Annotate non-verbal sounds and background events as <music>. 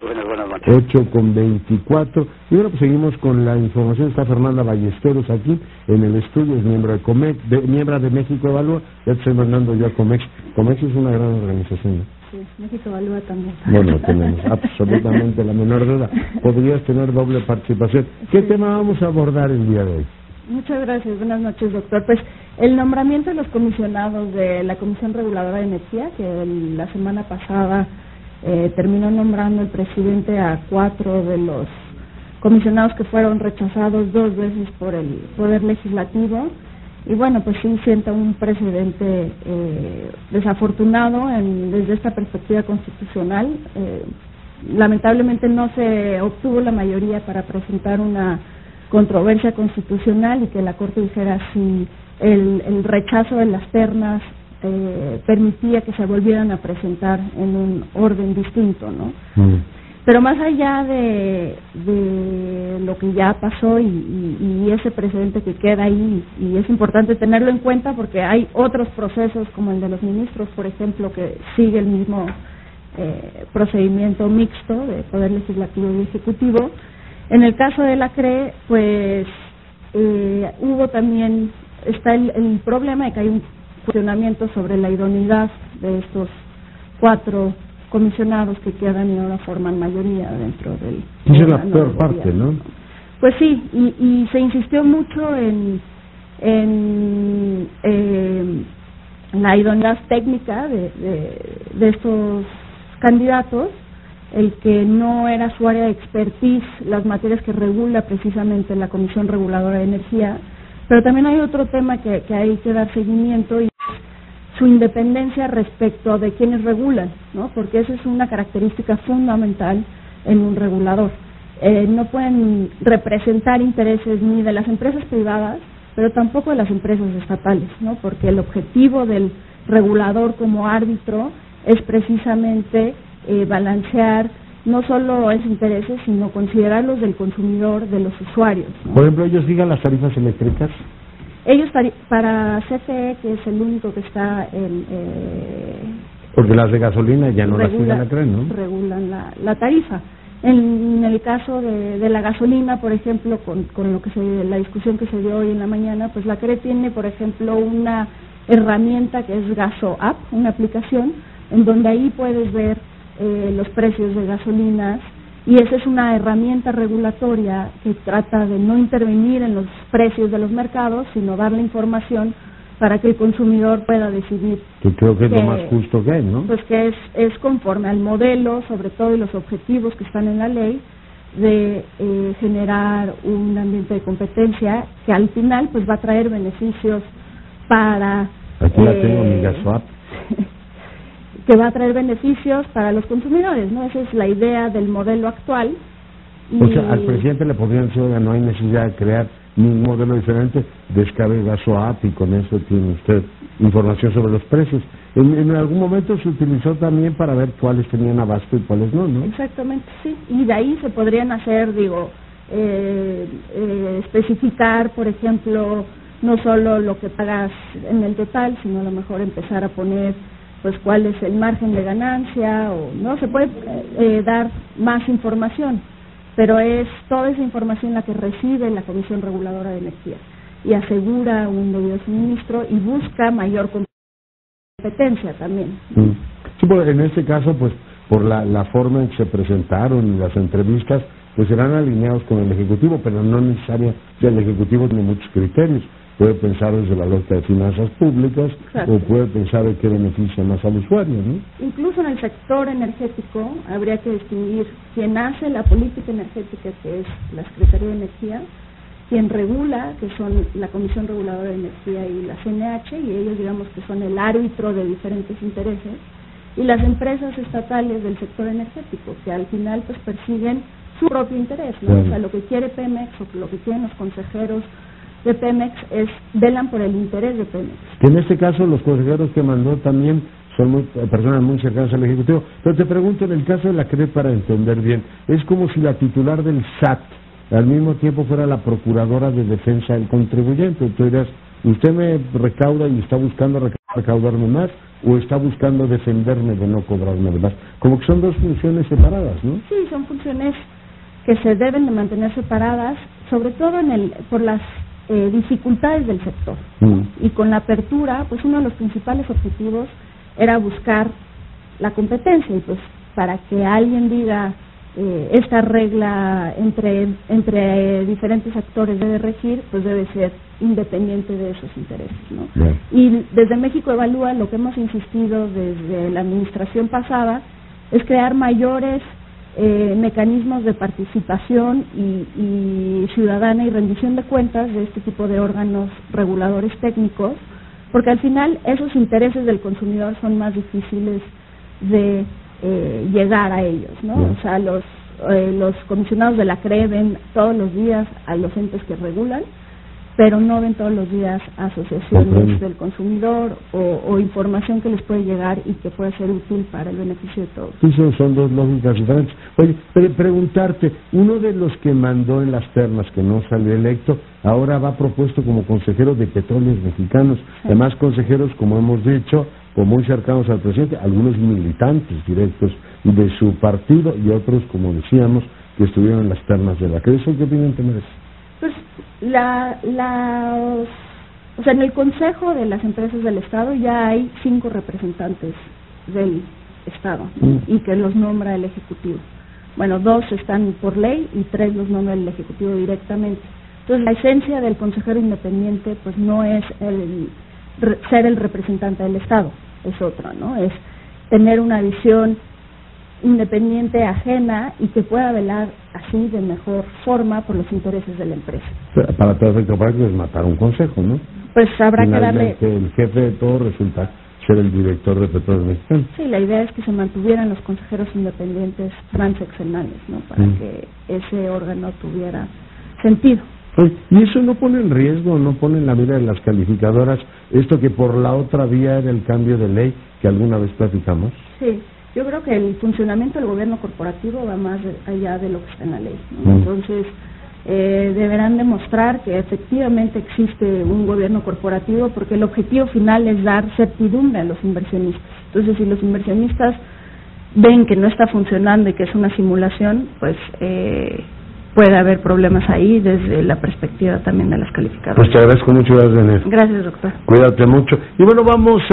Buenas, buenas noches. 8 con 24. Y bueno, pues seguimos con la información. Está Fernanda Ballesteros aquí en el estudio, es miembro de Comex, de, miembro de México Evalúa. Ya te estoy mandando yo a Comex. Comex es una gran organización. ¿no? Sí, México Evalúa también. Bueno, tenemos absolutamente la menor duda. Podrías tener doble participación. ¿Qué Sí. tema vamos a abordar el día de hoy? Muchas gracias. Buenas noches, doctor. Pues el nombramiento de los comisionados de la Comisión Reguladora de Energía, que el- la semana pasada eh, terminó nombrando el presidente a cuatro de los comisionados que fueron rechazados dos veces por el Poder Legislativo. Y bueno, pues sí sienta un precedente eh, desafortunado en- desde esta perspectiva constitucional. Eh, lamentablemente no se obtuvo la mayoría para presentar una controversia constitucional y que la Corte dijera si el, el rechazo de las ternas eh, permitía que se volvieran a presentar en un orden distinto, ¿no? Pero más allá de, de lo que ya pasó y, y- y ese precedente que queda ahí, y es importante tenerlo en cuenta porque hay otros procesos como el de los ministros, por ejemplo, que sigue el mismo eh, procedimiento mixto de Poder Legislativo y Ejecutivo. En el caso de la CRE, pues eh, hubo también, está el, el problema de que hay un cuestionamiento sobre la idoneidad de estos cuatro comisionados que quedan y ahora forman mayoría dentro del Esa es la peor parte. ¿no? Pues sí, y, y se insistió mucho en, en eh, la idoneidad técnica de, de, de estos candidatos, el que no era su área de expertise las materias que regula precisamente la Comisión Reguladora de Energía, pero también hay otro tema que, hay que dar seguimiento y su independencia respecto de quienes regulan, ¿no? porque esa es una característica fundamental en un regulador. Eh, no pueden representar intereses ni de las empresas privadas, pero tampoco de las empresas estatales, ¿no? porque el objetivo del regulador como árbitro es precisamente eh, balancear no solo esos intereses, sino considerarlos del consumidor, de los usuarios. ¿no? Por ejemplo, ellos digan las tarifas eléctricas. Ellos para CFE, que es el único que está en... Eh, Porque las de gasolina ya no las regula- sigan la creen, ¿no? regulan la, la tarifa. En, el caso de, de la gasolina, por ejemplo, con, con lo que se, la discusión que se dio hoy en la mañana, pues la CRE tiene, por ejemplo, una herramienta que es Gaso App, una aplicación, en donde ahí puedes ver eh, los precios de gasolinas y esa es una herramienta regulatoria que trata de no intervenir en los precios de los mercados, sino darle información para que el consumidor pueda decidir Que creo que es lo más justo que hay, ¿no? pues que es, es conforme al modelo, sobre todo y los objetivos que están en la ley, de eh, generar un ambiente de competencia que al final pues va a traer beneficios para Aquí la eh, tengo, mi gasoap. <laughs> que va a traer beneficios para los consumidores, ¿no? Esa es la idea del modelo actual. O Y- sea, al presidente le podrían decir, oiga, no hay necesidad de crear ningún modelo diferente, descarga su app y con eso tiene usted información sobre los precios. En, en algún momento se utilizó también para ver cuáles tenían abasto y cuáles no, ¿no? Exactamente, sí. Y de ahí se podrían hacer, digo, eh, eh, especificar, por ejemplo, no solo lo que pagas en el total, sino a lo mejor empezar a poner, pues, cuál es el margen de ganancia o no se puede eh, dar más información, pero es toda esa información la que recibe la Comisión Reguladora de Energía y asegura un debido suministro y busca mayor competencia también. Mm. Sí, porque en este caso, pues, por la, la forma en que se presentaron las entrevistas, pues serán alineados con el Ejecutivo, pero no necesariamente, o sea, el Ejecutivo tiene muchos criterios. Puede pensar desde la lógica de finanzas públicas Exacto. o puede pensar de qué beneficia más al usuario, ¿no? Incluso en el sector energético habría que distinguir quién hace la política energética, que es la Secretaría de Energía, quien regula, que son la Comisión Reguladora de Energía y la CNH, y ellos digamos que son el árbitro de diferentes intereses, y las empresas estatales del sector energético, que al final pues persiguen su propio interés, ¿no? Claro. O sea, lo que quiere Pemex o lo que quieren los consejeros de Pemex es velan por el interés de Pemex. Que en este caso los consejeros que mandó también son muy- eh, personas muy cercanas al Ejecutivo. Pero te pregunto, en el caso de la CRE, para entender bien, es como si la titular del SAT al mismo tiempo fuera la procuradora de defensa del contribuyente. Tú dirás, usted me recauda y está buscando reca- recaudarme más, o está buscando defenderme de no cobrarme más. Como que son dos funciones separadas, ¿no? Sí, son funciones que se deben de mantener separadas, sobre todo en el, por las eh, dificultades del sector. Mm. Y con la apertura, pues uno de los principales objetivos era buscar la competencia y pues para que alguien diga eh, esta regla entre entre diferentes actores debe regir, pues debe ser independiente de esos intereses, ¿no? Bien. Y desde México Evalúa lo que hemos insistido desde la administración pasada es crear mayores eh, mecanismos de participación y, y ciudadana y rendición de cuentas de este tipo de órganos reguladores técnicos, porque al final esos intereses del consumidor son más difíciles de eh, llegar a ellos, ¿no? O sea, los eh, los comisionados de la CRE ven todos los días a los entes que regulan, pero no ven todos los días asociaciones del consumidor o, o información que les puede llegar y que puede ser útil para el beneficio de todos. Sí, son, son dos lógicas diferentes. Oye, preguntarte, uno de los que mandó en las ternas que no salió electo, ahora va propuesto como consejero de petróleos mexicanos. Además, consejeros, como hemos dicho, pues muy cercanos al presidente, algunos militantes directos de su partido y otros, como decíamos, que estuvieron en las ternas de la. ¿Eso qué opinión te merece? Pues la, la, o sea, en el Consejo de las Empresas del Estado ya hay cinco representantes del Estado y que los nombra el Ejecutivo. Bueno, dos están por ley y tres los nombra el Ejecutivo directamente. Entonces, la esencia del consejero independiente, pues no es el ser el representante del Estado, es otra, ¿no? Es tener una visión independiente, ajena y que pueda velar así de mejor forma por los intereses de la empresa. Para todo efecto práctico es matar un consejo, ¿no? Pues habrá que darle, Finalmente, el jefe de todo resulta ser el director de petróleos mexicanos. sí, la idea es que se mantuvieran los consejeros independientes transeccionales, ¿no? Para Mm. que ese órgano tuviera sentido. Oye, ¿Y eso no pone en riesgo, no pone en la mira de las calificadoras esto que por la otra vía era el cambio de ley que alguna vez platicamos? Sí, yo creo que el funcionamiento del gobierno corporativo va más allá de lo que está en la ley. ¿no? Mm. Entonces, eh, deberán demostrar que efectivamente existe un gobierno corporativo porque el objetivo final es dar certidumbre a los inversionistas. Entonces, si los inversionistas ven que no está funcionando y que es una simulación, pues eh, puede haber problemas ahí desde la perspectiva también de las calificadoras. Pues te agradezco mucho, gracias, Daniel. Gracias, doctor. Cuídate mucho. Y bueno, vamos